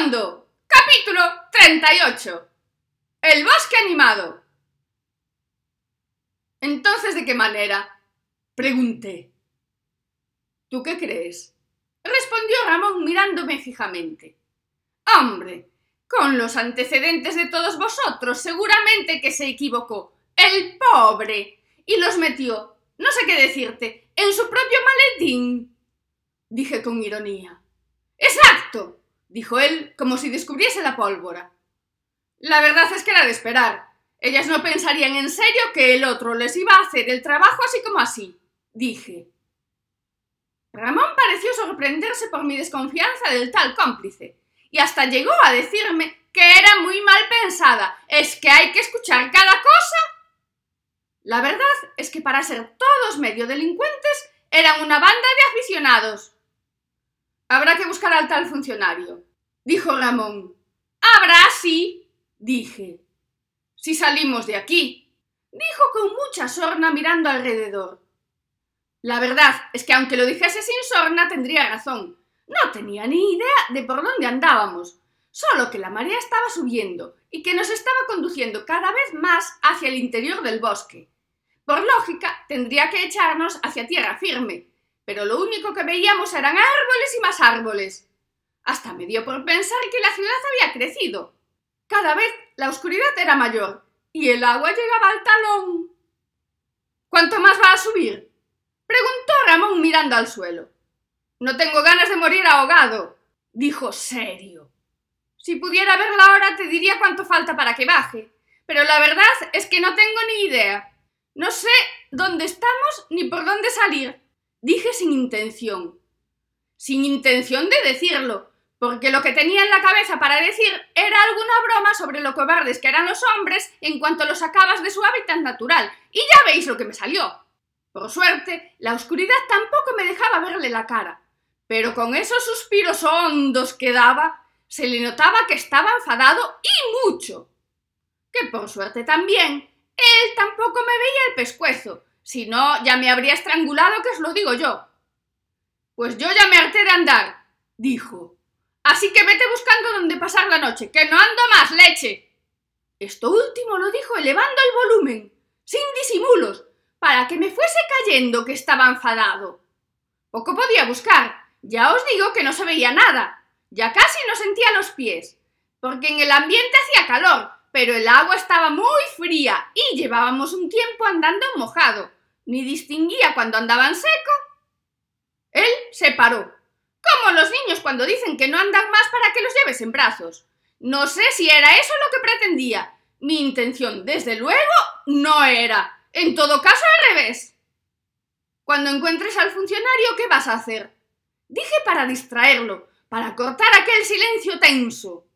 Capítulo 38. El bosque animado. Entonces, ¿de qué manera? Pregunté. ¿Tú qué crees? Respondió Ramón mirándome fijamente. Hombre, con los antecedentes de todos vosotros, seguramente que se equivocó. El pobre. Y los metió, no sé qué decirte, en su propio maletín. Dije con ironía. Exacto, dijo él, como si descubriese la pólvora. La verdad es que era de esperar. Ellas no pensarían en serio que el otro les iba a hacer el trabajo así como así, dije. Ramón pareció sorprenderse por mi desconfianza del tal cómplice, y hasta llegó a decirme que era muy mal pensada. ¿Es que hay que escuchar cada cosa? La verdad es que para ser todos medio delincuentes eran una banda de aficionados. Habrá que buscar al tal funcionario, dijo Ramón. Habrá, sí, dije. Si salimos de aquí, dijo con mucha sorna mirando alrededor. La verdad es que aunque lo dijese sin sorna tendría razón. No tenía ni idea de por dónde andábamos, solo que la marea estaba subiendo y que nos estaba conduciendo cada vez más hacia el interior del bosque. Por lógica, tendría que echarnos hacia tierra firme, pero lo único que veíamos eran árboles y más árboles. Hasta me dio por pensar que la ciudad había crecido. Cada vez la oscuridad era mayor y el agua llegaba al talón. ¿Cuánto más va a subir? preguntó Ramón mirando al suelo. No tengo ganas de morir ahogado, dijo serio. Si pudiera verla ahora te diría cuánto falta para que baje, pero la verdad es que no tengo ni idea. No sé dónde estamos ni por dónde salir dije sin intención. Sin intención de decirlo, porque lo que tenía en la cabeza para decir era alguna broma sobre lo cobardes que eran los hombres en cuanto los sacabas de su hábitat natural, y ya veis lo que me salió. Por suerte, la oscuridad tampoco me dejaba verle la cara, pero con esos suspiros hondos que daba, se le notaba que estaba enfadado y mucho. Que por suerte también, él tampoco me veía el pescuezo, si no, ya me habría estrangulado, que os lo digo yo. Pues yo ya me harté de andar, dijo. Así que vete buscando dónde pasar la noche, que no ando más, leche. Esto último lo dijo elevando el volumen, sin disimulos, para que me fuese cayendo que estaba enfadado. Poco podía buscar, ya os digo que no se veía nada, ya casi no sentía los pies, porque en el ambiente hacía calor, pero el agua estaba muy fría y llevábamos un tiempo andando mojado. Ni distinguía cuando andaban seco. Él se paró, como los niños cuando dicen que no andan más para que los lleves en brazos. No sé si era eso lo que pretendía. Mi intención, desde luego, no era. En todo caso, al revés. Cuando encuentres al funcionario, ¿qué vas a hacer? Dije para distraerlo, para cortar aquel silencio tenso.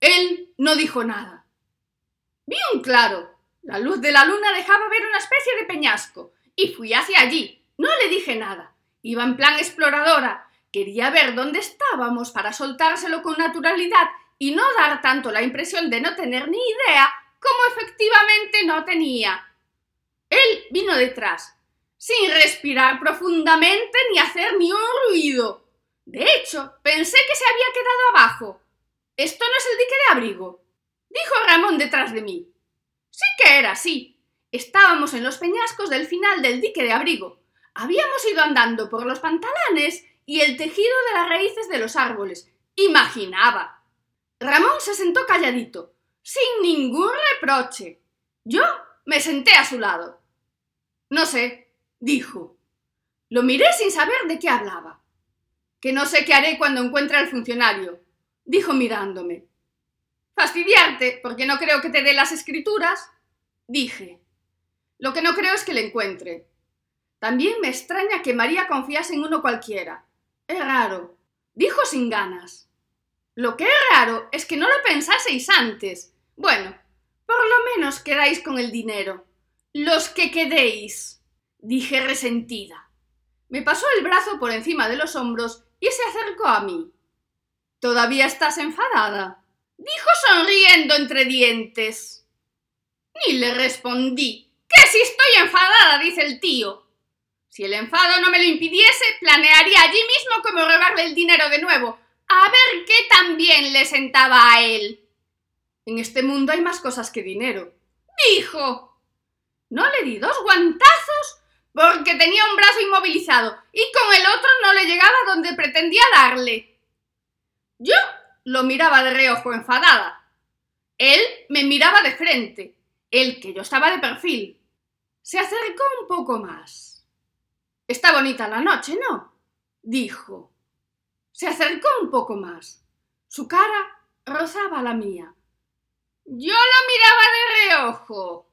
Él no dijo nada. Bien claro. La luz de la luna dejaba ver una especie de peñasco, y fui hacia allí. No le dije nada. Iba en plan exploradora. Quería ver dónde estábamos para soltárselo con naturalidad y no dar tanto la impresión de no tener ni idea como efectivamente no tenía. Él vino detrás, sin respirar profundamente ni hacer ni un ruido. De hecho, pensé que se había quedado abajo. Esto no es el dique de abrigo dijo Ramón detrás de mí. Sí que era así. Estábamos en los peñascos del final del dique de abrigo. Habíamos ido andando por los pantalanes y el tejido de las raíces de los árboles. Imaginaba. Ramón se sentó calladito, sin ningún reproche. Yo me senté a su lado. No sé, dijo. Lo miré sin saber de qué hablaba. Que no sé qué haré cuando encuentre al funcionario, dijo mirándome. Fastidiarte, porque no creo que te dé las escrituras. Dije. Lo que no creo es que le encuentre. También me extraña que María confiase en uno cualquiera. Es raro. Dijo sin ganas. Lo que es raro es que no lo pensaseis antes. Bueno, por lo menos quedáis con el dinero. Los que quedéis. Dije resentida. Me pasó el brazo por encima de los hombros y se acercó a mí. ¿Todavía estás enfadada? dijo sonriendo entre dientes. Ni le respondí. Si estoy enfadada, dice el tío. Si el enfado no me lo impidiese, planearía allí mismo cómo robarle el dinero de nuevo. A ver qué también le sentaba a él. En este mundo hay más cosas que dinero. Dijo. No le di dos guantazos porque tenía un brazo inmovilizado y con el otro no le llegaba donde pretendía darle. Yo lo miraba de reojo enfadada. Él me miraba de frente, el que yo estaba de perfil. Se acercó un poco más. Está bonita la noche, ¿no? dijo. Se acercó un poco más. Su cara rozaba la mía. Yo lo miraba de reojo.